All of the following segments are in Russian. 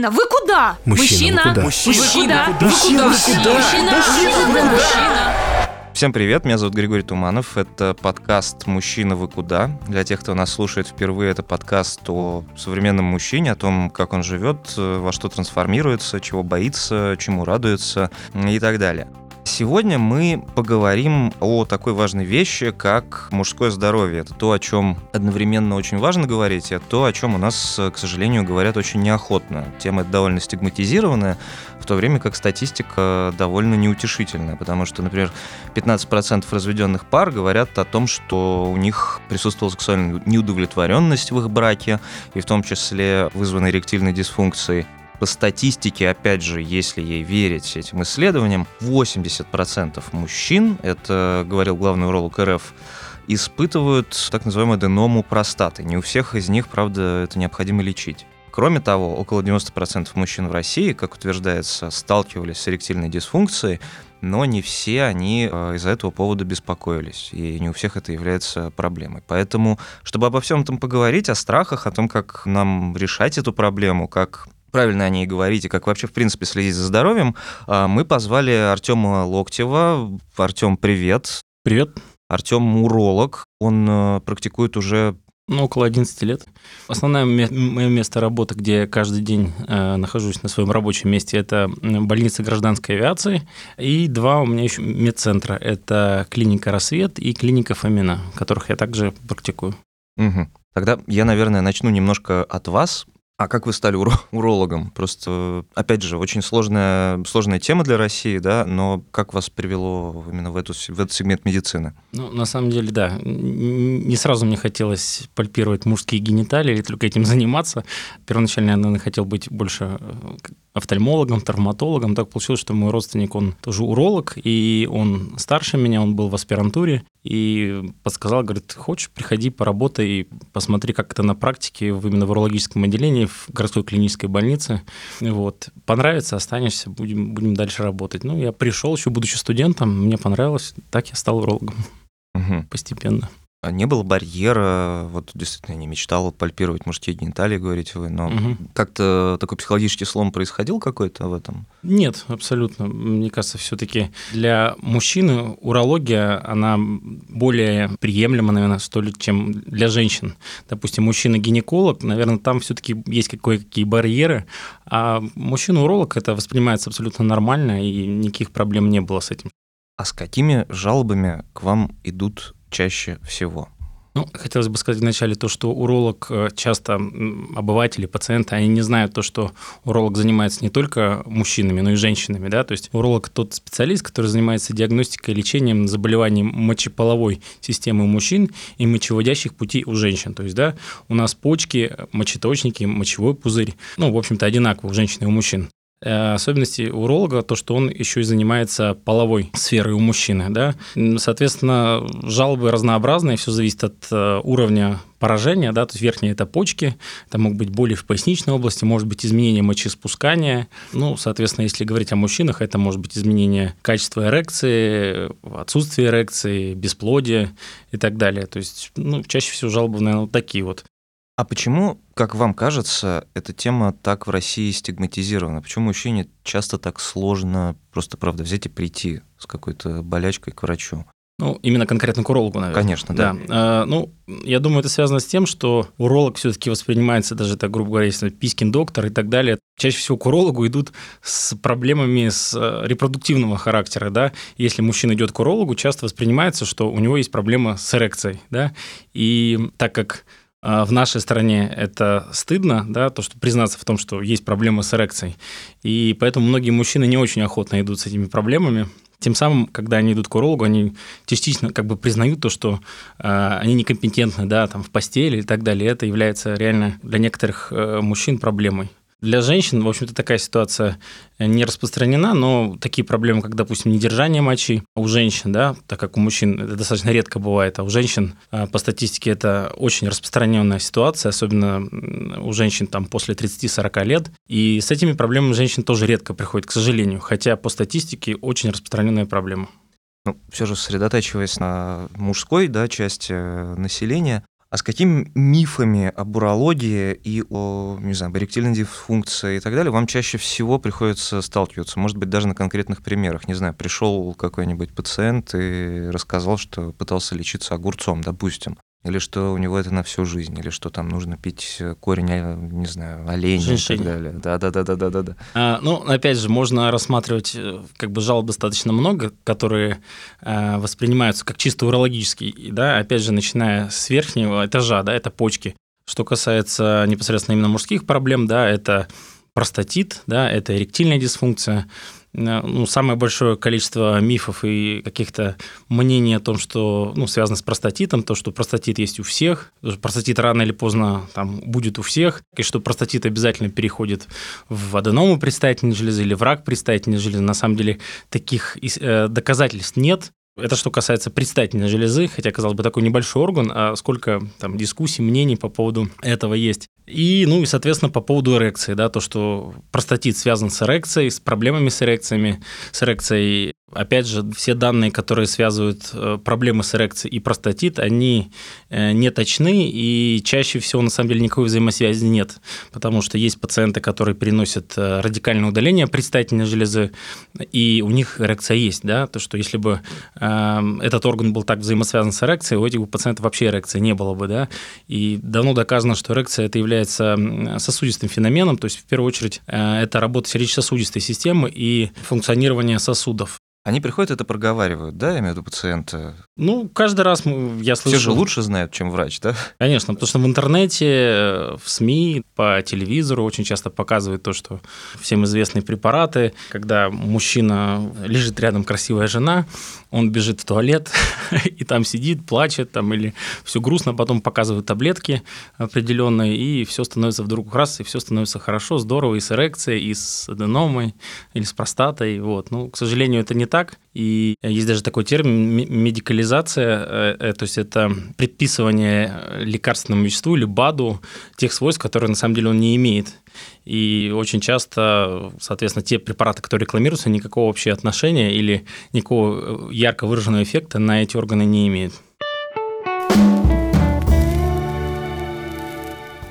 Мужчина, вы куда? Мужчина? Мужчина, куда? Мужчина, вы куда? Мужчина, Мужчина, вы куда? Всем привет, меня зовут Григорий Туманов. Это подкаст «Мужчина, вы куда?». Для тех, кто нас слушает впервые, это подкаст о современном мужчине, о том, как он живет, во что трансформируется, чего боится, чему радуется и так далее. Сегодня мы поговорим о такой важной вещи, как мужское здоровье. Это то, о чем одновременно очень важно говорить, и то, о чем у нас, к сожалению, говорят очень неохотно. Тема довольно стигматизированная, в то время как статистика довольно неутешительная, потому что, например, 15% разведенных пар говорят о том, что у них присутствовала сексуальная неудовлетворенность в их браке, и в том числе вызванной эректильной дисфункцией. По статистике, опять же, если ей верить этим исследованиям, 80% мужчин, это говорил главный уролог РФ, испытывают так называемую аденому простаты. Не у всех из них, правда, это необходимо лечить. Кроме того, около 90% мужчин в России, как утверждается, сталкивались с эректильной дисфункцией, но не все они э, из-за этого повода беспокоились, и не у всех это является проблемой. Поэтому, чтобы обо всем этом поговорить, о страхах, о том, как нам решать эту проблему, как правильно о ней говорить и как вообще, в принципе, следить за здоровьем, а, мы позвали Артема Локтева. Артем, привет. Привет. Артем уролог. Он э, практикует уже ну, около 11 лет. Основное мое место работы, где я каждый день э, нахожусь на своем рабочем месте, это больница гражданской авиации. И два у меня еще медцентра. Это клиника «Рассвет» и клиника «Фомина», которых я также практикую. Угу. Тогда я, наверное, начну немножко от вас. А как вы стали уро- урологом? Просто, опять же, очень сложная, сложная тема для России, да, но как вас привело именно в, эту, в этот сегмент медицины? Ну, на самом деле, да. Не сразу мне хотелось пальпировать мужские гениталии или только этим заниматься. Первоначально я, наверное, хотел быть больше э, офтальмологом, травматологом. Так получилось, что мой родственник, он тоже уролог, и он старше меня, он был в аспирантуре, и подсказал, говорит, хочешь, приходи, поработай, и посмотри, как это на практике, именно в урологическом отделении, в городской клинической больнице. Вот. Понравится, останешься, будем, будем дальше работать. Ну, я пришел еще, будучи студентом, мне понравилось, так я стал урологом угу. постепенно. А не было барьера, вот действительно не мечтал пальпировать мужские гениталии, говорите вы, но угу. как-то такой психологический слом происходил какой-то в этом? Нет, абсолютно. Мне кажется, все-таки для мужчины урология, она более приемлема, наверное, что ли, чем для женщин. Допустим, мужчина-гинеколог, наверное, там все-таки есть кое-какие барьеры, а мужчина-уролог это воспринимается абсолютно нормально, и никаких проблем не было с этим. А с какими жалобами к вам идут чаще всего? Ну, хотелось бы сказать вначале то, что уролог э, часто обыватели, пациенты, они не знают то, что уролог занимается не только мужчинами, но и женщинами, да, то есть уролог тот специалист, который занимается диагностикой и лечением заболеваний мочеполовой системы у мужчин и мочеводящих путей у женщин, то есть, да, у нас почки, мочеточники, мочевой пузырь, ну, в общем-то, одинаково у женщин и у мужчин. Э, особенности уролога то, что он еще и занимается половой сферой у мужчины. Да? Соответственно, жалобы разнообразные, все зависит от э, уровня поражения, да, то есть верхние это почки, это могут быть боли в поясничной области, может быть изменение мочеспускания. Ну, соответственно, если говорить о мужчинах, это может быть изменение качества эрекции, отсутствие эрекции, бесплодие и так далее. То есть, ну, чаще всего жалобы, наверное, вот такие вот. А почему, как вам кажется, эта тема так в России стигматизирована? Почему мужчине часто так сложно просто, правда, взять и прийти с какой-то болячкой к врачу? Ну, именно конкретно к урологу, наверное. Конечно, да. да. А, ну, я думаю, это связано с тем, что уролог все-таки воспринимается даже так, грубо говоря, если пискин доктор и так далее. Чаще всего к урологу идут с проблемами с э, репродуктивного характера, да. Если мужчина идет к урологу, часто воспринимается, что у него есть проблема с эрекцией, да. И так как в нашей стране это стыдно, да, то, что признаться в том, что есть проблемы с эрекцией. И поэтому многие мужчины не очень охотно идут с этими проблемами. Тем самым, когда они идут к урологу, они частично как бы признают то, что э, они некомпетентны, да, там в постели и так далее. Это является реально для некоторых э, мужчин проблемой. Для женщин, в общем-то, такая ситуация не распространена, но такие проблемы, как, допустим, недержание мочи у женщин, да, так как у мужчин это достаточно редко бывает, а у женщин а, по статистике это очень распространенная ситуация, особенно у женщин там после 30-40 лет. И с этими проблемами женщин тоже редко приходит, к сожалению, хотя по статистике очень распространенная проблема. Ну, все же сосредотачиваясь на мужской да, части населения, А с какими мифами об урологии и о, не знаю, эректильной дисфункции и так далее вам чаще всего приходится сталкиваться? Может быть, даже на конкретных примерах. Не знаю, пришел какой-нибудь пациент и рассказал, что пытался лечиться огурцом, допустим. Или что у него это на всю жизнь, или что там нужно пить э, корень, а, не знаю, оленя Женьшень. и так далее. Да-да-да-да-да-да. А, ну, опять же, можно рассматривать, э, как бы жалоб достаточно много, которые э, воспринимаются как чисто урологические, да, опять же, начиная с верхнего этажа, да, это почки. Что касается непосредственно именно мужских проблем, да, это простатит, да, это эректильная дисфункция, ну, самое большое количество мифов и каких-то мнений о том, что ну, связано с простатитом, то, что простатит есть у всех, простатит рано или поздно там, будет у всех, и что простатит обязательно переходит в аденому предстательной железы или в рак предстательной железы. На самом деле таких э, доказательств нет. Это что касается предстательной железы, хотя, казалось бы, такой небольшой орган, а сколько там дискуссий, мнений по поводу этого есть. И, ну и, соответственно, по поводу эрекции, да, то, что простатит связан с эрекцией, с проблемами с эрекциями, с эрекцией Опять же, все данные, которые связывают э, проблемы с эрекцией и простатит, они э, не точны, и чаще всего, на самом деле, никакой взаимосвязи нет, потому что есть пациенты, которые переносят э, радикальное удаление предстательной железы, и у них эрекция есть, да, то, что если бы этот орган был так взаимосвязан с эрекцией, у этих пациентов вообще эрекции не было бы, да, и давно доказано, что эрекция это является сосудистым феноменом, то есть, в первую очередь, это работа сердечно-сосудистой системы и функционирование сосудов. Они приходят, это проговаривают, да, я имею в виду пациента? Ну, каждый раз я слышу... Все же лучше знают, чем врач, да? Конечно, потому что в интернете, э, в СМИ, по телевизору очень часто показывают то, что всем известные препараты, когда мужчина лежит рядом красивая жена, он бежит в туалет и там сидит, плачет, там или все грустно, потом показывают таблетки определенные, и все становится вдруг раз, и все становится хорошо, здорово, и с эрекцией, и с аденомой, или с простатой. Вот. Ну, к сожалению, это не так. И есть даже такой термин медикализация, э, э, то есть это предписывание лекарственному веществу или БАДу тех свойств, которые на самом деле он не имеет. И очень часто, соответственно, те препараты, которые рекламируются, никакого вообще отношения или никакого ярко выраженного эффекта на эти органы не имеют.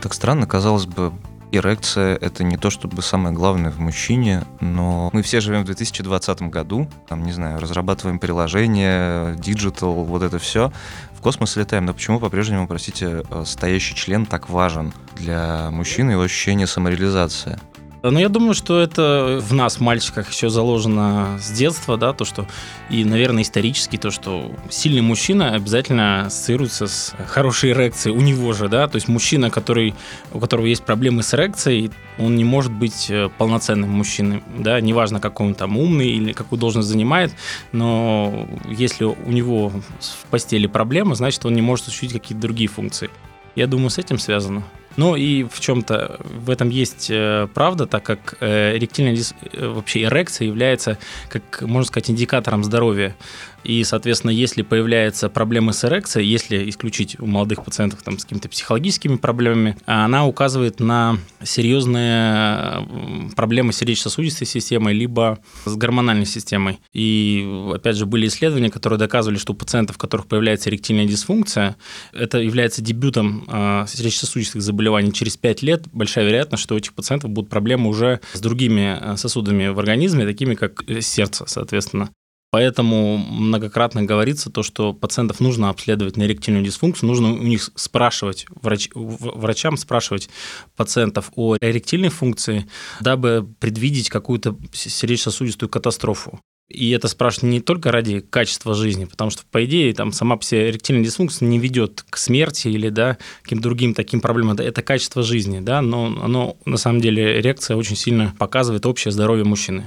Так странно, казалось бы, эрекция – это не то чтобы самое главное в мужчине, но мы все живем в 2020 году, там, не знаю, разрабатываем приложения, digital, вот это все. В космос летаем, но почему по-прежнему, простите, э, стоящий член так важен для мужчины, его ощущение самореализации? Ну, я думаю, что это в нас, мальчиках, еще заложено с детства, да, то, что, и, наверное, исторически, то, что сильный мужчина обязательно ассоциируется с хорошей эрекцией у него же, да, то есть мужчина, который, у которого есть проблемы с эрекцией, он не может быть э, полноценным мужчиной, да, неважно, какой он там умный или какую должность занимает, но если у него в постели проблемы, значит, он не может осуществить какие-то другие функции. Я думаю, с этим связано. Ну и в чем-то в этом есть э, правда, так как э, эректильная. Э, вообще эрекция является, как можно сказать, индикатором здоровья. И, соответственно, если появляются проблемы с эрекцией, если исключить у молодых пациентов там, с какими-то психологическими проблемами, она указывает на серьезные проблемы сердечно-сосудистой системы, либо с гормональной системой. И, опять же, были исследования, которые доказывали, что у пациентов, у которых появляется эректильная дисфункция, это является дебютом э, сердечно-сосудистых заболеваний. Через 5 лет большая вероятность, что у этих пациентов будут проблемы уже с другими э, сосудами в организме, такими как сердце, соответственно. Поэтому многократно говорится то, что пациентов нужно обследовать на эректильную дисфункцию, нужно у них спрашивать, врач, врачам спрашивать пациентов о эректильной функции, дабы предвидеть какую-то сердечно-сосудистую катастрофу. И это спрашивают не только ради качества жизни, потому что, по идее, там сама эректильная дисфункция не ведет к смерти или да, каким-то другим таким проблемам. Это качество жизни, да, но оно, на самом деле, эрекция очень сильно показывает общее здоровье мужчины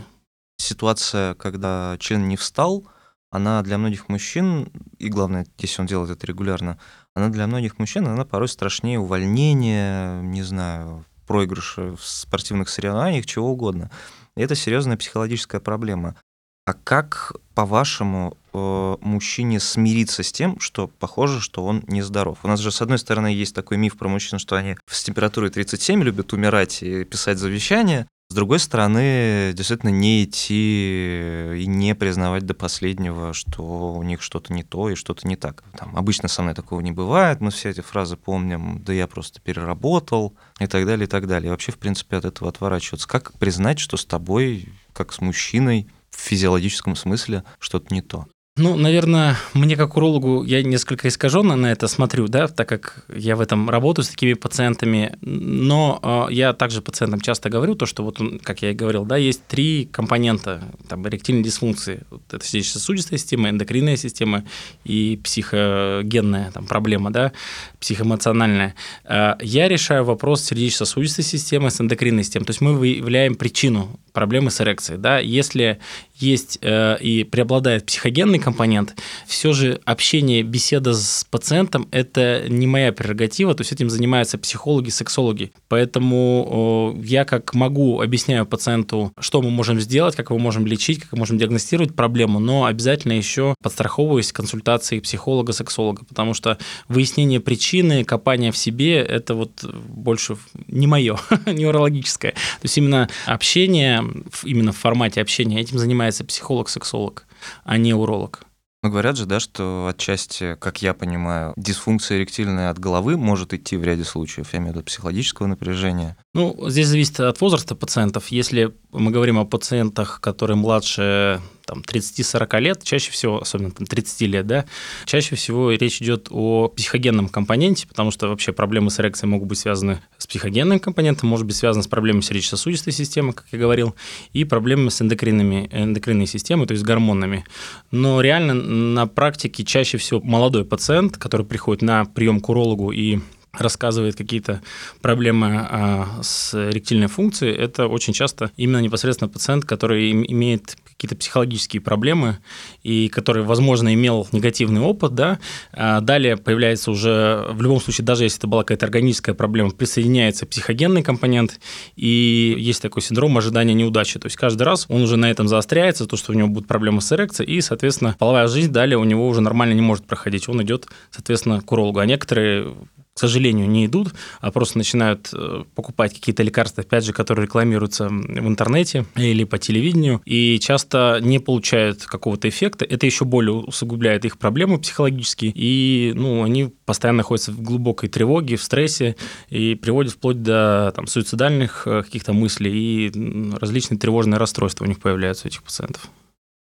ситуация, когда член не встал, она для многих мужчин, и главное, если он делает это регулярно, она для многих мужчин, она порой страшнее увольнения, не знаю, проигрыша в спортивных соревнованиях, чего угодно. И это серьезная психологическая проблема. А как, по-вашему, э, мужчине смириться с тем, что похоже, что он нездоров? У нас же, с одной стороны, есть такой миф про мужчин, что они с температурой 37 любят умирать и писать завещание, С другой стороны, действительно, не идти и не признавать до последнего, что у них что-то не то и что-то не так. Там, обычно со мной такого не бывает, мы все эти фразы помним, да я просто переработал и так далее, и так далее. И вообще, в принципе, от этого отворачиваться. Как признать, что с тобой, как с мужчиной, в физиологическом смысле что-то не то? Ну, наверное, мне как урологу я несколько искаженно на это смотрю, да, так как я в этом работаю с такими пациентами, но э, я также пациентам часто говорю то, что вот, как я и говорил, да, есть три компонента там, эректильной дисфункции. Вот это сердечно-сосудистая система, эндокринная система и психогенная там, проблема, да, психоэмоциональная. Э, я решаю вопрос сердечно-сосудистой системы с эндокринной системой, то есть мы выявляем причину проблемы с эрекцией, да, если есть э, и преобладает психогенный компонент, все же общение, беседа с пациентом – это не моя прерогатива, то есть этим занимаются психологи, сексологи. Поэтому э, я как могу объясняю пациенту, что мы можем сделать, как мы можем лечить, как мы можем диагностировать проблему, но обязательно еще подстраховываюсь консультацией психолога, сексолога, потому что выяснение причины, копание в себе – это вот больше не мое, неврологическое. То есть именно общение, именно в формате общения этим занимается является психолог-сексолог, а не уролог. Ну, говорят же, да, что отчасти, как я понимаю, дисфункция эректильная от головы может идти в ряде случаев, я имею в виду психологического напряжения. Ну, здесь зависит от возраста пациентов. Если мы говорим о пациентах, которые младше там, 30-40 лет, чаще всего, особенно там, 30 лет, да, чаще всего речь идет о психогенном компоненте, потому что вообще проблемы с эрекцией могут быть связаны с психогенным компонентом, может быть связаны с проблемами сердечно-сосудистой системы, как я говорил, и проблемами с эндокринными, эндокринной системой, то есть гормонами. Но реально на практике чаще всего молодой пациент, который приходит на прием к урологу и рассказывает какие-то проблемы а, с эректильной функцией, это очень часто именно непосредственно пациент, который имеет какие-то психологические проблемы и который, возможно, имел негативный опыт, да, а далее появляется уже, в любом случае, даже если это была какая-то органическая проблема, присоединяется психогенный компонент, и есть такой синдром ожидания неудачи, то есть каждый раз он уже на этом заостряется, то, что у него будут проблемы с эрекцией, и, соответственно, половая жизнь далее у него уже нормально не может проходить, он идет, соответственно, к урологу, а некоторые к сожалению, не идут, а просто начинают э, покупать какие-то лекарства, опять же, которые рекламируются в интернете или по телевидению, и часто не получают какого-то эффекта. Это еще более усугубляет их проблемы психологические, и ну, они постоянно находятся в глубокой тревоге, в стрессе, и приводят вплоть до там, суицидальных э, каких-то мыслей, и различные тревожные расстройства у них появляются у этих пациентов.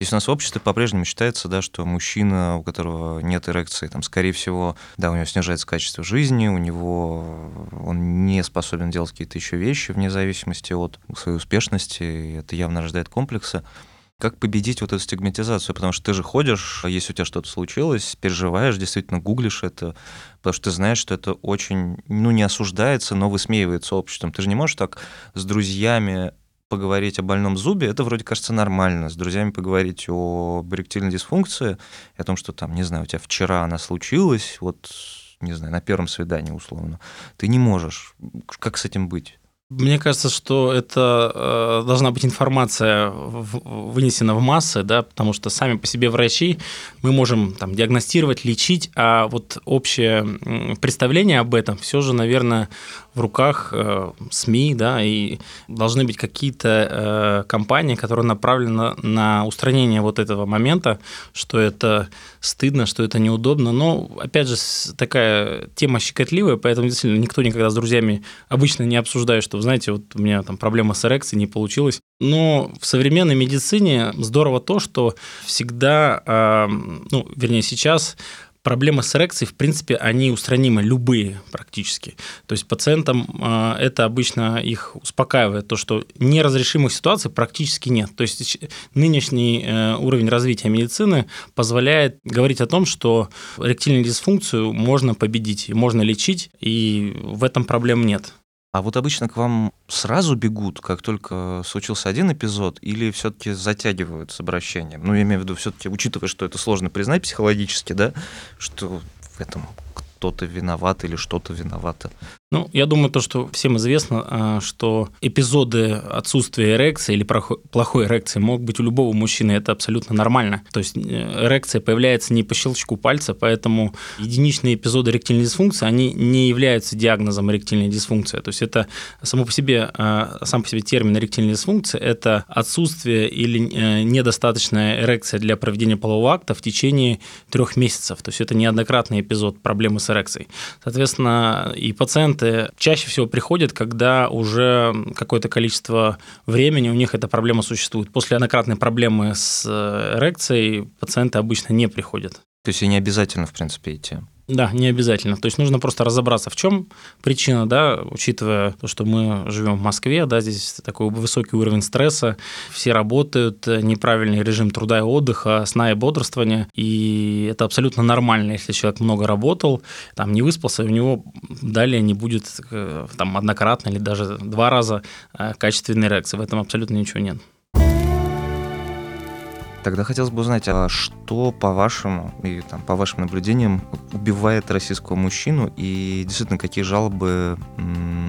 Здесь у нас в обществе по-прежнему считается, да, что мужчина, у которого нет эрекции, там, скорее всего, да, у него снижается качество жизни, у него он не способен делать какие-то еще вещи вне зависимости от своей успешности, и это явно рождает комплексы. Как победить вот эту стигматизацию? Потому что ты же ходишь, если у тебя что-то случилось, переживаешь, действительно гуглишь это, потому что ты знаешь, что это очень, ну, не осуждается, но высмеивается обществом. Ты же не можешь так с друзьями поговорить о больном зубе, это вроде кажется нормально. С друзьями поговорить о эректильной дисфункции, о том, что там, не знаю, у тебя вчера она случилась, вот, не знаю, на первом свидании условно. Ты не можешь. Как с этим быть? Мне кажется, что это э, должна быть информация в, вынесена в массы, да, потому что сами по себе врачи мы можем там, диагностировать, лечить, а вот общее представление об этом все же, наверное, в руках э, СМИ, да, и должны быть какие-то э, компании, которые направлены на устранение вот этого момента, что это стыдно, что это неудобно. Но, опять же, такая тема щекотливая, поэтому действительно никто никогда с друзьями обычно не обсуждает, что, знаете, вот у меня там проблема с эрекцией, не получилось. Но в современной медицине здорово то, что всегда, э, ну, вернее, сейчас проблемы с эрекцией, в принципе, они устранимы, любые практически. То есть пациентам а, это обычно их успокаивает, то, что неразрешимых ситуаций практически нет. То есть нынешний э, уровень развития медицины позволяет говорить о том, что эректильную дисфункцию можно победить, можно лечить, и в этом проблем нет. А вот обычно к вам сразу бегут, как только случился один эпизод, или все-таки затягивают с обращением? Ну, я имею в виду, все-таки, учитывая, что это сложно признать психологически, да, что в этом кто-то виноват или что-то виновато. Ну, я думаю, то, что всем известно, а, что эпизоды отсутствия эрекции или плохой эрекции могут быть у любого мужчины, это абсолютно нормально. То есть э, эрекция появляется не по щелчку пальца, поэтому единичные эпизоды эректильной дисфункции, они не являются диагнозом эректильной дисфункции. То есть это само по себе, а, сам по себе термин эректильная дисфункция – это отсутствие или э, недостаточная эрекция для проведения полового акта в течение трех месяцев. То есть это неоднократный эпизод проблемы с эрекцией. Соответственно, и пациент пациенты чаще всего приходят, когда уже какое-то количество времени у них эта проблема существует. После однократной проблемы с э, эрекцией пациенты обычно не приходят. То есть и не обязательно, в принципе, идти. Да, не обязательно. То есть нужно просто разобраться, в чем причина, да, учитывая то, что мы живем в Москве, да, здесь такой высокий уровень стресса, все работают, неправильный режим труда и отдыха, сна и бодрствования, и это абсолютно нормально, если человек много работал, там не выспался, у него далее не будет э, там однократно или даже два раза э, качественной реакции, в этом абсолютно ничего нет. Тогда хотелось бы узнать, а что, по-вашему, и там, по вашим наблюдениям, убивает российского мужчину, и действительно, какие жалобы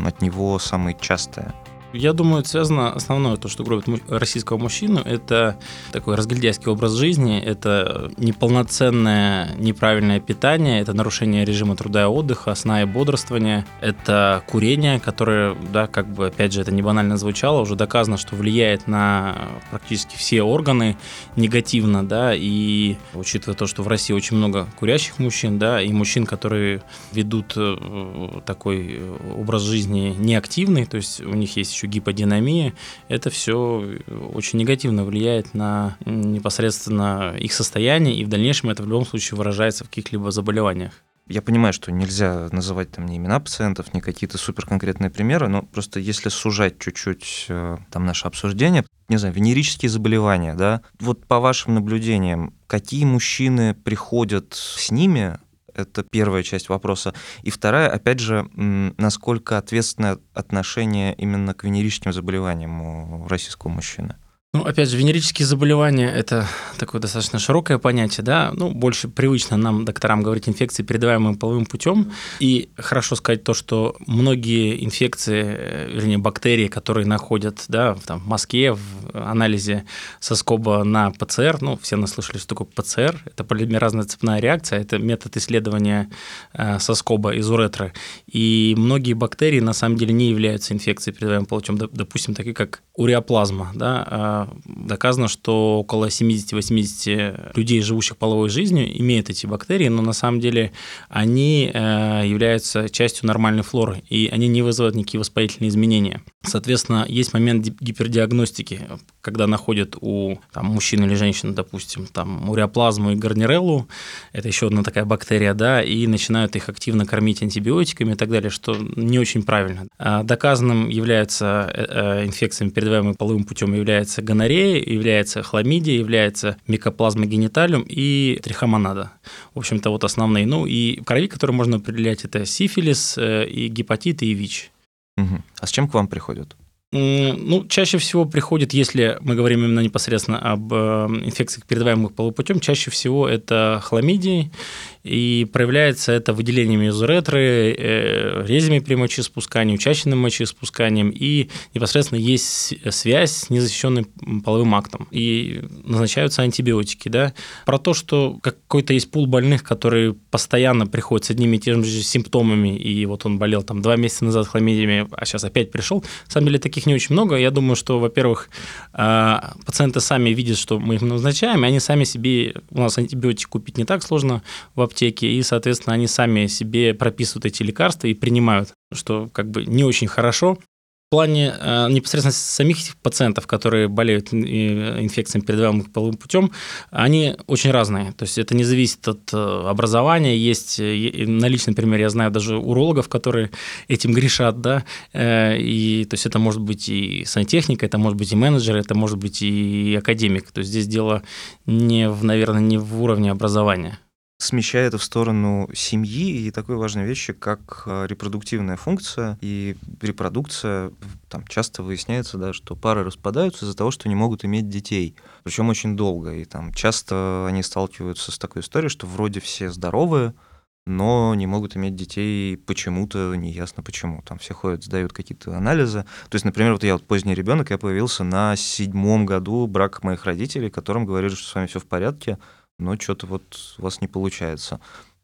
от него самые частые? Я думаю, связано основное, то, что гробит российского мужчину, это такой разгильдяйский образ жизни, это неполноценное неправильное питание, это нарушение режима труда и отдыха, сна и бодрствования, это курение, которое, да, как бы, опять же, это не банально звучало, уже доказано, что влияет на практически все органы негативно, да, и учитывая то, что в России очень много курящих мужчин, да, и мужчин, которые ведут э, такой образ жизни неактивный, то есть у них есть еще гиподинамия, это все очень негативно влияет на непосредственно их состояние, и в дальнейшем это в любом случае выражается в каких-либо заболеваниях. Я понимаю, что нельзя называть там ни имена пациентов, ни какие-то супер конкретные примеры, но просто если сужать чуть-чуть э, там наше обсуждение, не знаю, венерические заболевания, да, вот по вашим наблюдениям, какие мужчины приходят с ними, это первая часть вопроса. И вторая, опять же, насколько ответственное отношение именно к венерическим заболеваниям у российского мужчины? Ну, опять же, венерические заболевания – это такое достаточно широкое понятие, да, ну, больше привычно нам, докторам, говорить инфекции, передаваемые половым путем. И хорошо сказать то, что многие инфекции, э, вернее, бактерии, которые находят, да, там, в Москве, в анализе соскоба на ПЦР, ну, все наслышали, что такое ПЦР, это полимеразная цепная реакция, это метод исследования э, соскоба из уретры. И многие бактерии, на самом деле, не являются инфекцией, передаваемой половым путем, допустим, такие как уреоплазма, да, а доказано, что около 70-80 людей, живущих половой жизнью, имеют эти бактерии, но на самом деле они э, являются частью нормальной флоры, и они не вызывают никакие воспалительные изменения. Соответственно, есть момент гипердиагностики, когда находят у там, мужчины или женщины, допустим, там, уреоплазму и гарниреллу, это еще одна такая бактерия, да, и начинают их активно кормить антибиотиками и так далее, что не очень правильно. А доказанным являются э, э, инфекциями, передаваемыми половым путем, является является хламидия, является микоплазма гениталиум и трихомонада. В общем-то, вот основные. Ну и крови, которые можно определять, это сифилис, э, и гепатит, и ВИЧ. Угу. А с чем к вам приходят? Ну, чаще всего приходит, если мы говорим именно непосредственно об э, инфекциях, передаваемых полупутем, чаще всего это хламидии и проявляется это выделениями из уретры, э, резями при мочеиспускании, учащенным мочеиспусканием, и непосредственно есть связь с незащищенным половым актом. И назначаются антибиотики. Да? Про то, что какой-то есть пул больных, которые постоянно приходят с одними и теми же симптомами, и вот он болел там два месяца назад хламидиями, а сейчас опять пришел. На самом деле таких не очень много. Я думаю, что, во-первых, э, пациенты сами видят, что мы их назначаем, и они сами себе, у нас антибиотик купить не так сложно в аптеке, и, соответственно, они сами себе прописывают эти лекарства и принимают, что как бы не очень хорошо плане э, непосредственно самих пациентов, которые болеют инфекциями, передаваемых половым путем, они очень разные. То есть это не зависит от э, образования. Есть э, на личном примере я знаю даже урологов, которые этим грешат, да, и то есть это может быть и сантехника, это может быть и менеджер, это может быть и академик. То есть здесь дело не, в, наверное, не в уровне образования смещает это в сторону семьи и такой важной вещи, как э, репродуктивная функция и репродукция. Там часто выясняется, да, что пары распадаются из-за того, что не могут иметь детей, причем очень долго. И там часто они сталкиваются с такой историей, что вроде все здоровые, но не могут иметь детей почему-то, неясно почему. Там все ходят, сдают какие-то анализы. То есть, например, вот я вот поздний ребенок, я появился на седьмом году брака моих родителей, которым говорили, что с вами все в порядке, но что-то вот у вас не получается.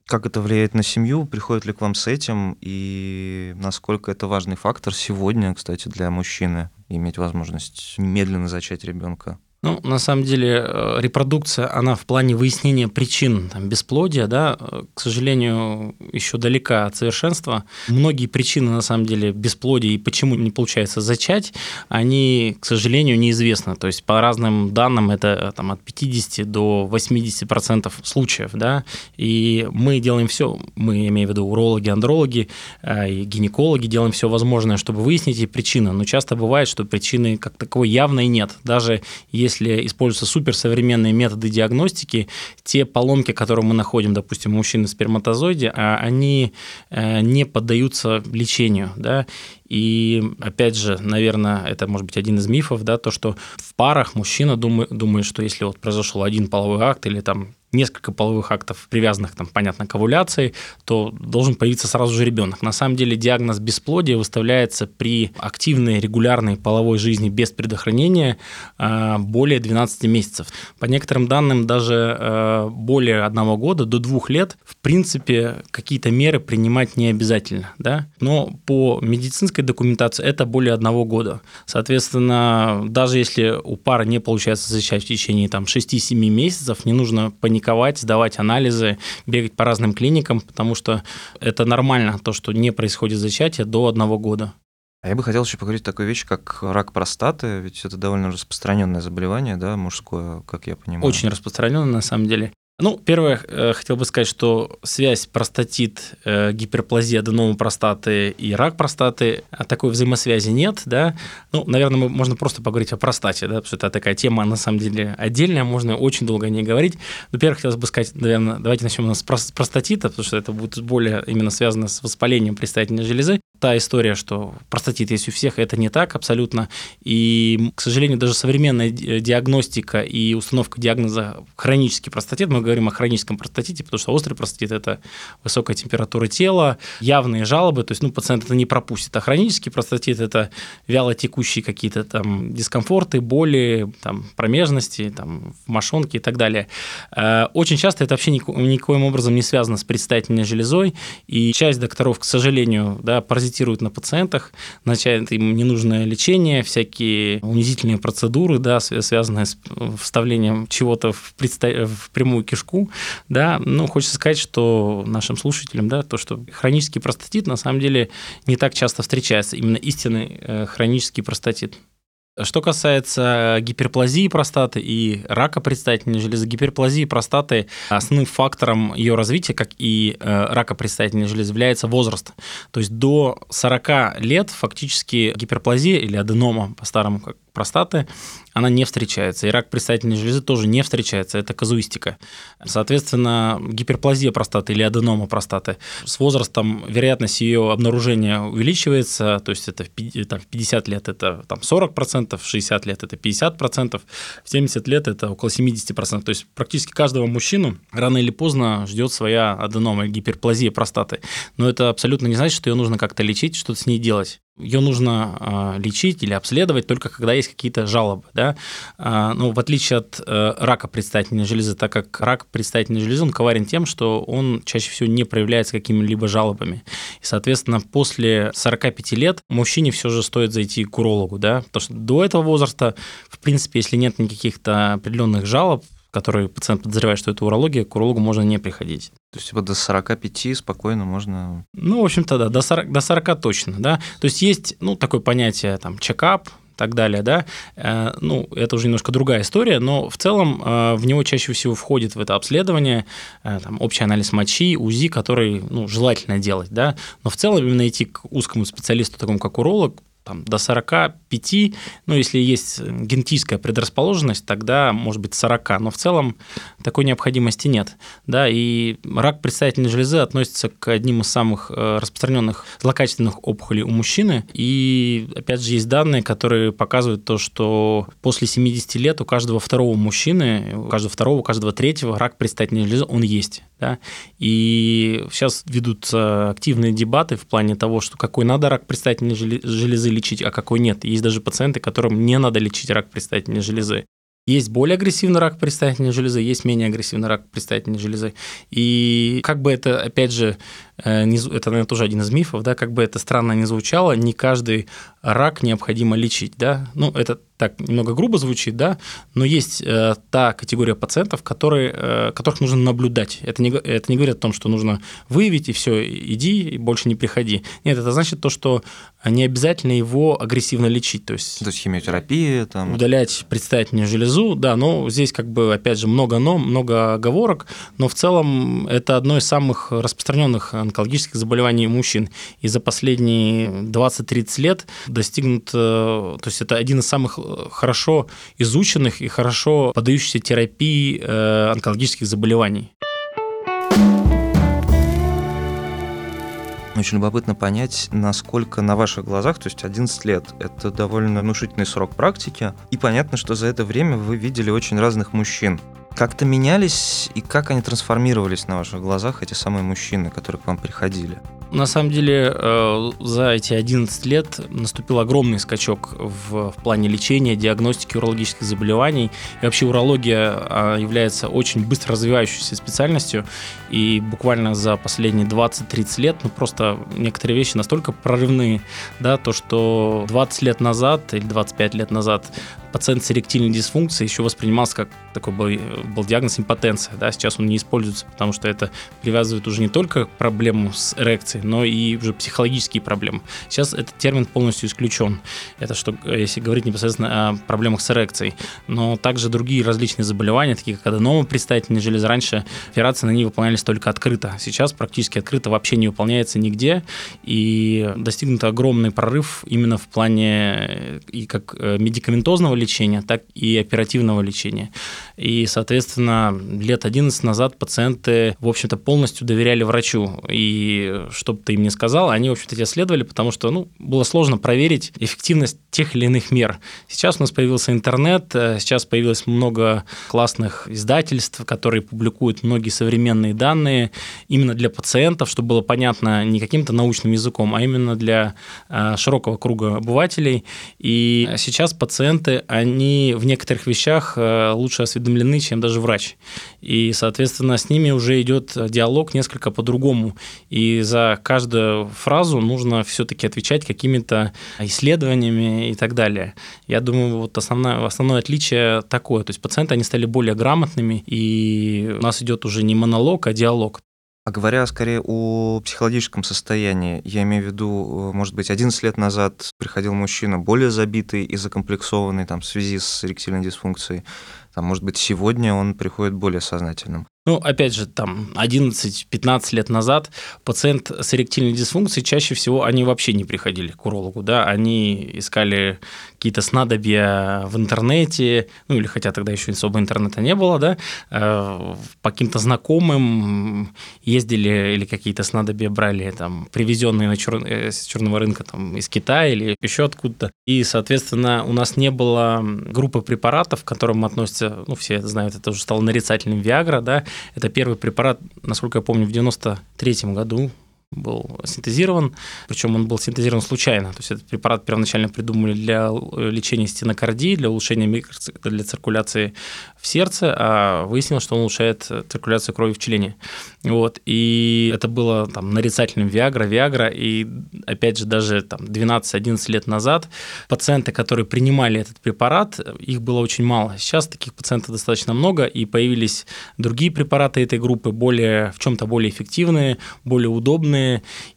Как это влияет на семью? Приходит ли к вам с этим? И насколько это важный фактор сегодня, кстати, для мужчины, иметь возможность немедленно зачать ребенка? Ну, на самом деле, э, репродукция, она в плане выяснения причин там, бесплодия, да, э, к сожалению, еще далека от совершенства. Многие причины, на самом деле, бесплодия и почему не получается зачать, они, к сожалению, неизвестны. То есть, по разным данным, это э, там, от 50 до 80% случаев, да, и мы делаем все, мы, имею в виду урологи, андрологи и гинекологи, делаем все возможное, чтобы выяснить эти причины, но часто бывает, что причины как таковой явной нет. Даже если если используются суперсовременные методы диагностики, те поломки, которые мы находим, допустим, у мужчины в сперматозоиде, а, они э, не поддаются лечению, да, и опять же, наверное, это может быть один из мифов, да, то, что в парах мужчина думает, думает, что если вот произошел один половой акт или там несколько половых актов, привязанных, там, понятно, к овуляции, то должен появиться сразу же ребенок. На самом деле диагноз бесплодия выставляется при активной регулярной половой жизни без предохранения а, более 12 месяцев. По некоторым данным, даже а, более одного года, до двух лет, в принципе, какие-то меры принимать не обязательно. Да? Но по медицинской документации это более одного года. Соответственно, даже если у пары не получается зачать в течение там, 6-7 месяцев, не нужно паниковать паниковать, сдавать анализы, бегать по разным клиникам, потому что это нормально, то, что не происходит зачатие до одного года. А я бы хотел еще поговорить о такой вещи, как рак простаты, ведь это довольно распространенное заболевание, да, мужское, как я понимаю. Очень распространенное на самом деле. Ну, первое, э, хотел бы сказать, что связь простатит, э, гиперплазия аденома простаты и рак простаты, а такой взаимосвязи нет, да. Ну, наверное, можно просто поговорить о простате, да, потому что это такая тема, на самом деле, отдельная, можно очень долго о ней говорить. Но, первое, хотелось бы сказать, наверное, давайте начнем у нас с простатита, потому что это будет более именно связано с воспалением предстательной железы. Та история, что простатит есть у всех, это не так абсолютно. И, к сожалению, даже современная диагностика и установка диагноза хронический простатит, мы говорим о хроническом простатите, потому что острый простатит – это высокая температура тела, явные жалобы, то есть ну, пациент это не пропустит. А хронический простатит – это вяло текущие какие-то там дискомфорты, боли, там, промежности, там, в мошонке и так далее. Э, очень часто это вообще никоим образом не связано с предстательной железой, и часть докторов, к сожалению, да, паразитируют на пациентах, начинает им ненужное лечение, всякие унизительные процедуры, да, связанные с вставлением чего-то в, предста... в прямую кишку, кишку, да, ну, хочется сказать, что нашим слушателям, да, то, что хронический простатит на самом деле не так часто встречается, именно истинный э, хронический простатит. Что касается гиперплазии простаты и рака предстательной железы, гиперплазии простаты основным фактором ее развития, как и э, рака предстательной железы, является возраст. То есть до 40 лет фактически гиперплазия или аденома, по-старому, как простаты, она не встречается. И рак предстательной железы тоже не встречается, это казуистика. Соответственно, гиперплазия простаты или аденома простаты с возрастом вероятность ее обнаружения увеличивается, то есть это там, 50 лет это там, 40%, в 60 лет это 50%, в 70 лет это около 70%. То есть практически каждого мужчину рано или поздно ждет своя аденома, гиперплазия простаты. Но это абсолютно не значит, что ее нужно как-то лечить, что-то с ней делать ее нужно э, лечить или обследовать только когда есть какие-то жалобы. Да? Э, ну, в отличие от э, рака предстательной железы, так как рак предстательной железы, он коварен тем, что он чаще всего не проявляется какими-либо жалобами. И, соответственно, после 45 лет мужчине все же стоит зайти к урологу, да? потому что до этого возраста, в принципе, если нет никаких-то определенных жалоб, которые пациент подозревает, что это урология, к урологу можно не приходить. То есть типа до 45 спокойно можно... Ну, в общем-то, да, до 40, до 40 точно, да. То есть есть, ну, такое понятие, там, чекап, и так далее, да, э, ну, это уже немножко другая история, но в целом э, в него чаще всего входит в это обследование э, там, общий анализ мочи, УЗИ, который, ну, желательно делать, да, но в целом именно идти к узкому специалисту, такому как уролог, там, до 45, ну, если есть генетическая предрасположенность, тогда может быть 40, но в целом такой необходимости нет. Да, и рак предстательной железы относится к одним из самых э, распространенных злокачественных опухолей у мужчины. И, опять же, есть данные, которые показывают то, что после 70 лет у каждого второго мужчины, у каждого второго, у каждого третьего рак предстательной железы, он есть. Да? И сейчас ведутся активные дебаты в плане того, что какой надо рак предстательной железы лечить, а какой нет. Есть даже пациенты, которым не надо лечить рак предстательной железы. Есть более агрессивный рак предстательной железы, есть менее агрессивный рак предстательной железы. И как бы это, опять же, это, наверное, тоже один из мифов, да, как бы это странно не звучало, не каждый рак необходимо лечить, да. Ну, это так немного грубо звучит, да, но есть э, та категория пациентов, которые, э, которых нужно наблюдать. Это не, это не говорит о том, что нужно выявить и все, иди и больше не приходи. Нет, это значит то, что не обязательно его агрессивно лечить. То есть, то есть химиотерапия, там... удалять предстательную железу, да, но здесь как бы, опять же, много но, много оговорок, но в целом это одно из самых распространенных онкологических заболеваний у мужчин. И за последние 20-30 лет достигнут, э, то есть это один из самых хорошо изученных и хорошо поддающихся терапии э, онкологических заболеваний. Очень любопытно понять, насколько на ваших глазах, то есть 11 лет, это довольно внушительный срок практики, и понятно, что за это время вы видели очень разных мужчин. Как-то менялись и как они трансформировались на ваших глазах, эти самые мужчины, которые к вам приходили? На самом деле, э, за эти 11 лет наступил огромный скачок в, в плане лечения, диагностики урологических заболеваний. И вообще урология а, является очень быстро развивающейся специальностью. И буквально за последние 20-30 лет, ну просто некоторые вещи настолько прорывные, да, то, что 20 лет назад или 25 лет назад пациент с эректильной дисфункцией еще воспринимался как такой был, был диагноз импотенция. Да? Сейчас он не используется, потому что это привязывает уже не только к проблему с эрекцией, но и уже психологические проблемы. Сейчас этот термин полностью исключен. Это что, если говорить непосредственно о проблемах с эрекцией. Но также другие различные заболевания, такие как аденома предстательной железы, раньше операции на ней выполнялись только открыто. Сейчас практически открыто вообще не выполняется нигде. И достигнут огромный прорыв именно в плане и как э, медикаментозного лечения, так и оперативного лечения. И, соответственно, лет 11 назад пациенты, в общем-то, полностью доверяли врачу. И что бы ты им ни сказал, они, в общем-то, тебя следовали, потому что ну, было сложно проверить эффективность тех или иных мер. Сейчас у нас появился интернет, э, сейчас появилось много классных издательств, которые публикуют многие современные данные именно для пациентов, чтобы было понятно не каким-то научным языком, а именно для э, широкого круга обывателей. И сейчас пациенты, они в некоторых вещах э, лучше осведомлены, чем даже врач. И, соответственно, с ними уже идет диалог несколько по-другому. И за каждую фразу нужно все-таки отвечать какими-то исследованиями и так далее. Я думаю, вот основное, основное отличие такое. То есть пациенты, они стали более грамотными, и у нас идет уже не монолог, а диалог. А говоря скорее о психологическом состоянии, я имею в виду, э, может быть, 11 лет назад приходил мужчина более забитый и закомплексованный там, в связи с эректильной дисфункцией. Там, может быть, сегодня он приходит более сознательным. Ну, опять же, там 11-15 лет назад пациент с эректильной дисфункцией чаще всего они вообще не приходили к урологу, да, они искали какие-то снадобья в интернете, ну или хотя тогда еще особо интернета не было, да, э, по каким-то знакомым ездили или какие-то снадобья брали, там, привезенные на чер... Э, с черного рынка там, из Китая или еще откуда-то. И, соответственно, у нас не было группы препаратов, к которым относятся, ну, все знают, это уже стало нарицательным Виагра, да, это первый препарат, насколько я помню, в 93 году был синтезирован, причем он был синтезирован случайно. То есть этот препарат первоначально придумали для э, лечения стенокардии, для улучшения микроци... для циркуляции в сердце, а выяснилось, что он улучшает циркуляцию крови в члене. Вот. И это было там нарицательным Виагра, Виагра, и опять же даже там 12-11 лет назад пациенты, которые принимали этот препарат, их было очень мало. Сейчас таких пациентов достаточно много, и появились другие препараты этой группы, более, в чем-то более эффективные, более удобные,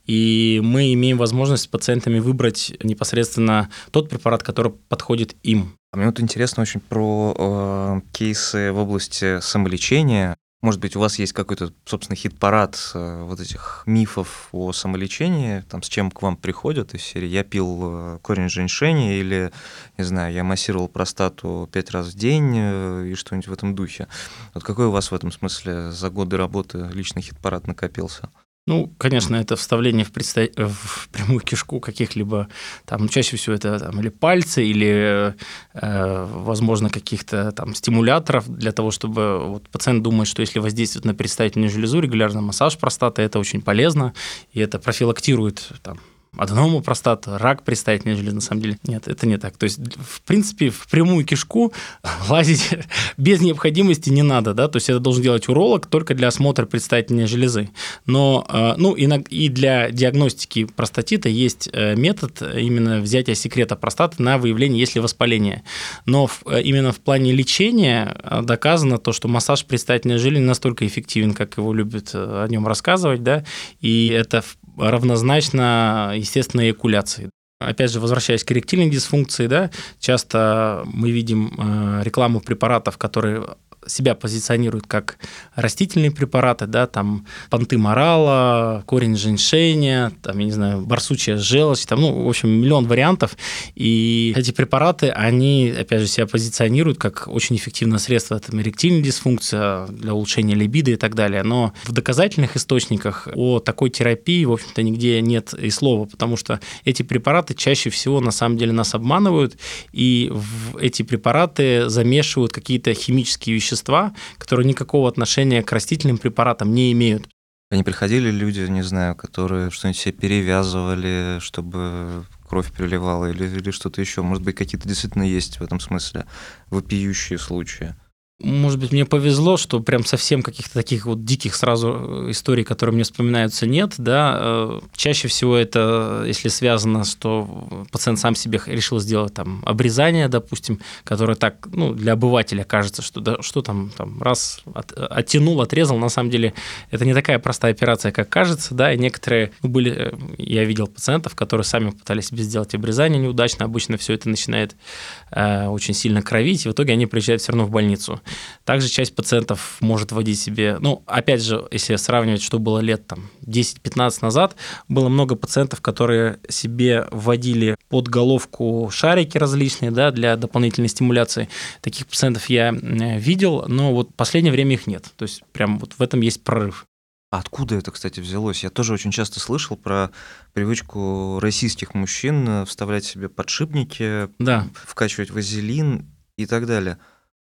и мы имеем возможность с пациентами выбрать непосредственно тот препарат, который подходит им. А мне вот интересно очень про э, кейсы в области самолечения. Может быть, у вас есть какой-то, собственно, хит-парад э, вот этих мифов о самолечении, там, с чем к вам приходят из серии «я пил э, корень женьшеня» или, не знаю, «я массировал простату пять раз в день» э, и что-нибудь в этом духе. Вот какой у вас в этом смысле за годы работы личный хит-парад накопился? Ну, конечно, это вставление в, предста... в прямую кишку каких-либо, там, чаще всего это там, или пальцы, или, э, возможно, каких-то там стимуляторов для того, чтобы вот, пациент думает, что если воздействовать на предстательную железу, регулярно массаж простаты, это очень полезно, и это профилактирует там, аденому простату, рак предстательной железы, на самом деле. Нет, это не так. То есть, в принципе, в прямую кишку лазить без необходимости не надо, да, то есть это должен делать уролог только для осмотра предстательной железы. Но, э, ну, и для диагностики простатита есть э, метод именно взятия секрета простаты на выявление, если воспаление. Но э, именно в плане лечения доказано то, что массаж предстательной железы настолько эффективен, как его любят о нем рассказывать, да, и это равнозначно естественной эякуляции. Опять же, возвращаясь к эректильной дисфункции, да, часто мы видим э, рекламу препаратов, которые себя позиционируют как растительные препараты, да, там понты морала, корень женьшеня, там, я не знаю, барсучья желчь, там, ну, в общем, миллион вариантов. И эти препараты, они, опять же, себя позиционируют как очень эффективное средство, там, эректильная дисфункция для улучшения либидо и так далее. Но в доказательных источниках о такой терапии, в общем-то, нигде нет и слова, потому что эти препараты чаще всего, на самом деле, нас обманывают, и в эти препараты замешивают какие-то химические вещества, вещества, которые никакого отношения к растительным препаратам не имеют. Они приходили люди, не знаю, которые что-нибудь себе перевязывали, чтобы кровь переливала или, или что-то еще. Может быть, какие-то действительно есть в этом смысле вопиющие случаи может быть, мне повезло, что прям совсем каких-то таких вот диких сразу э, историй, которые мне вспоминаются, нет, да. Э, чаще всего это, если связано, что пациент сам себе решил сделать там обрезание, допустим, которое так, ну, для обывателя кажется, что да, что там, там раз от, оттянул, отрезал, на самом деле это не такая простая операция, как кажется, да, и некоторые ну, были, э, я видел пациентов, которые сами пытались себе сделать обрезание неудачно, обычно все это начинает э, очень сильно кровить, и в итоге они приезжают все равно в больницу. Также часть пациентов может вводить себе, ну, опять же, если сравнивать, что было лет там 10-15 назад, было много пациентов, которые себе вводили под головку шарики различные, да, для дополнительной стимуляции. Таких пациентов я видел, но вот в последнее время их нет. То есть прям вот в этом есть прорыв. А откуда это, кстати, взялось? Я тоже очень часто слышал про привычку российских мужчин вставлять себе подшипники, да. вкачивать вазелин и так далее.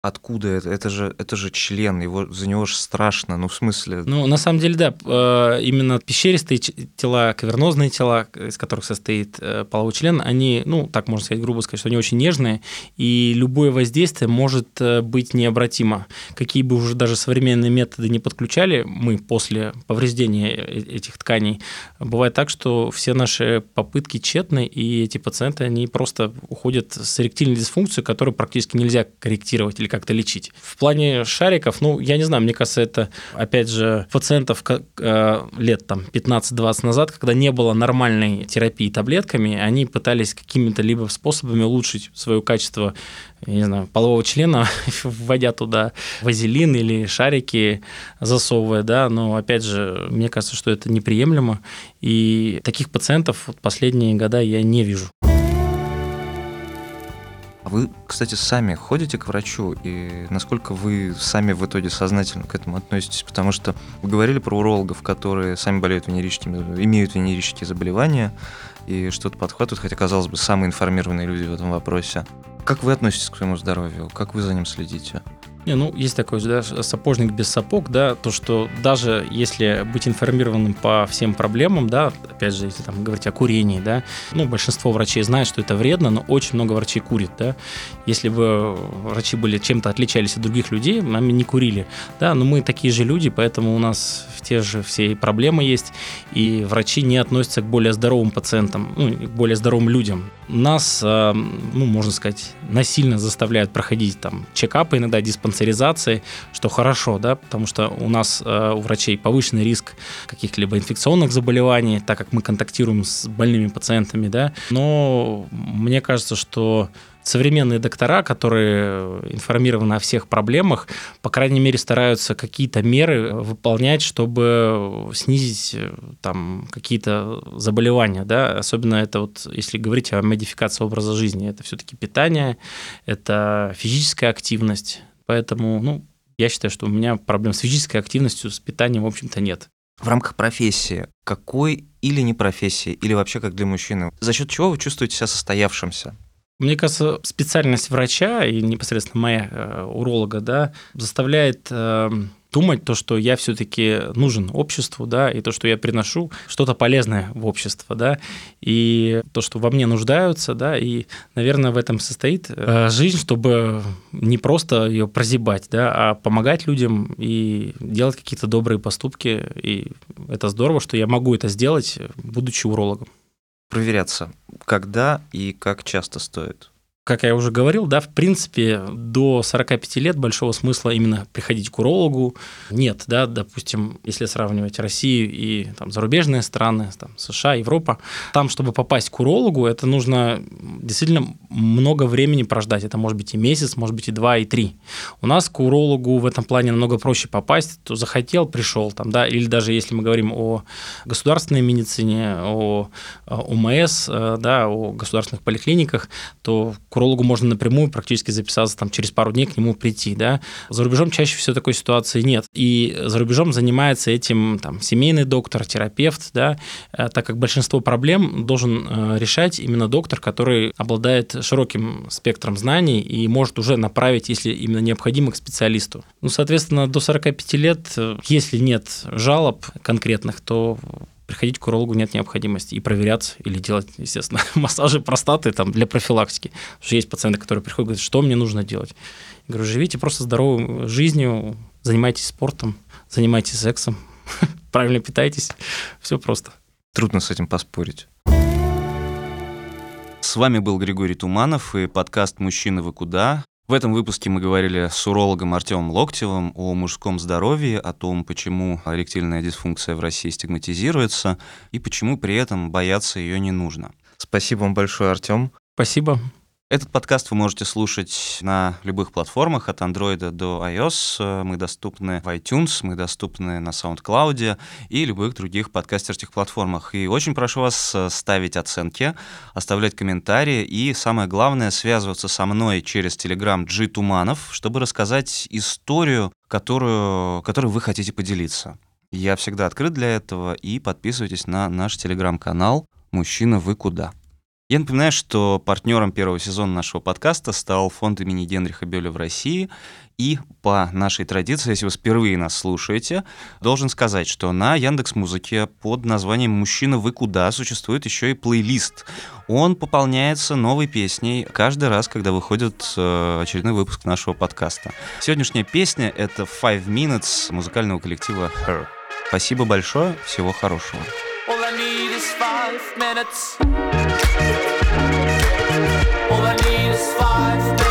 Откуда это? Это же, это же член, его, за него же страшно, ну в смысле... Ну, на самом деле, да, э, именно пещеристые тела, кавернозные тела, из которых состоит э, половой член, они, ну, так можно сказать, грубо сказать, что они очень нежные, и любое воздействие может э, быть необратимо. Какие бы уже даже современные методы не подключали мы после повреждения этих тканей, бывает так, что все наши попытки тщетны, и эти пациенты, они просто уходят с эректильной дисфункцией, которую практически нельзя корректировать или как-то лечить. В плане шариков, ну, я не знаю, мне кажется, это, опять же, пациентов э, лет там 15-20 назад, когда не было нормальной терапии таблетками, они пытались какими-то либо способами улучшить свое качество я не знаю, полового члена, вводя туда вазелин или шарики, засовывая, да, но, опять же, мне кажется, что это неприемлемо, и таких пациентов вот последние года я не вижу. А вы, кстати, сами ходите к врачу, и насколько вы сами в итоге сознательно к этому относитесь? Потому что вы говорили про урологов, которые сами болеют венерическими, имеют венерические заболевания и что-то подхватывают, хотя, казалось бы, самые информированные люди в этом вопросе. Как вы относитесь к своему здоровью? Как вы за ним следите? Не, ну, есть такой да, сапожник без сапог, да, то, что даже если быть информированным по всем проблемам, да, опять же, если там говорить о курении, да, ну, большинство врачей знают, что это вредно, но очень много врачей курит, да. Если бы врачи были чем-то отличались от других людей, нами не курили, да, но мы такие же люди, поэтому у нас те же все проблемы есть, и врачи не относятся к более здоровым пациентам, ну, к более здоровым людям. Нас, э, ну, можно сказать, насильно заставляют проходить там чекапы, иногда диспансеризации, что хорошо, да, потому что у нас э, у врачей повышенный риск каких-либо инфекционных заболеваний, так как мы контактируем с больными пациентами, да, но мне кажется, что современные доктора, которые информированы о всех проблемах, по крайней мере, стараются какие-то меры выполнять, чтобы снизить э, там какие-то заболевания, да, особенно это вот, если говорить о модификации образа жизни, это все-таки питание, это физическая активность, поэтому, ну, я считаю, что у меня проблем с физической активностью, с питанием, в общем-то, нет. В рамках профессии, какой или не профессии, или вообще как для мужчины, за счет чего вы чувствуете себя состоявшимся? Мне кажется, специальность врача и непосредственно моя э, уролога, да, заставляет э, думать то, что я все-таки нужен обществу, да, и то, что я приношу что-то полезное в общество, да, и то, что во мне нуждаются, да, и, наверное, в этом состоит э, жизнь, чтобы не просто ее прозябать, да, а помогать людям и делать какие-то добрые поступки, и это здорово, что я могу это сделать, будучи урологом. Проверяться, когда и как часто стоит? Как я уже говорил, да, в принципе, до 45 лет большого смысла именно приходить к урологу. Нет, да, допустим, если сравнивать Россию и там, зарубежные страны, там, США, Европа, там, чтобы попасть к урологу, это нужно действительно много времени прождать, это может быть и месяц, может быть и два, и три. У нас к урологу в этом плане намного проще попасть, то захотел, пришел, там, да, или даже если мы говорим о государственной медицине, о ОМС, э, да, о государственных поликлиниках, то к урологу можно напрямую практически записаться, там, через пару дней к нему прийти, да. За рубежом чаще всего такой ситуации нет. И за рубежом занимается этим там, семейный доктор, терапевт, да, э, так как большинство проблем должен э, решать именно доктор, который обладает широким спектром знаний и может уже направить, если именно необходимо, к специалисту. Ну, соответственно, до 45 лет, э, если нет жалоб конкретных, то приходить к урологу нет необходимости и проверяться или делать, естественно, массажи простаты там, для профилактики. Потому что есть пациенты, которые приходят и говорят, что мне нужно делать. Я говорю, живите просто здоровой жизнью, занимайтесь спортом, занимайтесь сексом, правильно питайтесь, все просто. Трудно с этим поспорить. С вами был Григорий Туманов и подкаст «Мужчины, вы куда?». В этом выпуске мы говорили с урологом Артемом Локтевым о мужском здоровье, о том, почему эректильная дисфункция в России стигматизируется и почему при этом бояться ее не нужно. Спасибо вам большое, Артем. Спасибо. Этот подкаст вы можете слушать на любых платформах, от Android до iOS. Мы доступны в iTunes, мы доступны на SoundCloud и любых других подкастерских платформах. И очень прошу вас ставить оценки, оставлять комментарии и, самое главное, связываться со мной через Telegram G Туманов, чтобы рассказать историю, которую, которую вы хотите поделиться. Я всегда открыт для этого, и подписывайтесь на наш телеграм-канал «Мужчина, вы куда?». Я напоминаю, что партнером первого сезона нашего подкаста стал фонд имени Генриха Бёля в России. И по нашей традиции, если вы впервые нас слушаете, должен сказать, что на Яндекс Музыке под названием «Мужчина, вы куда?» существует еще и плейлист. Он пополняется новой песней каждый раз, когда выходит э, очередной выпуск нашего подкаста. Сегодняшняя песня — это «Five Minutes» музыкального коллектива Her. Спасибо большое, всего хорошего. All I need is five minutes. All I need is five.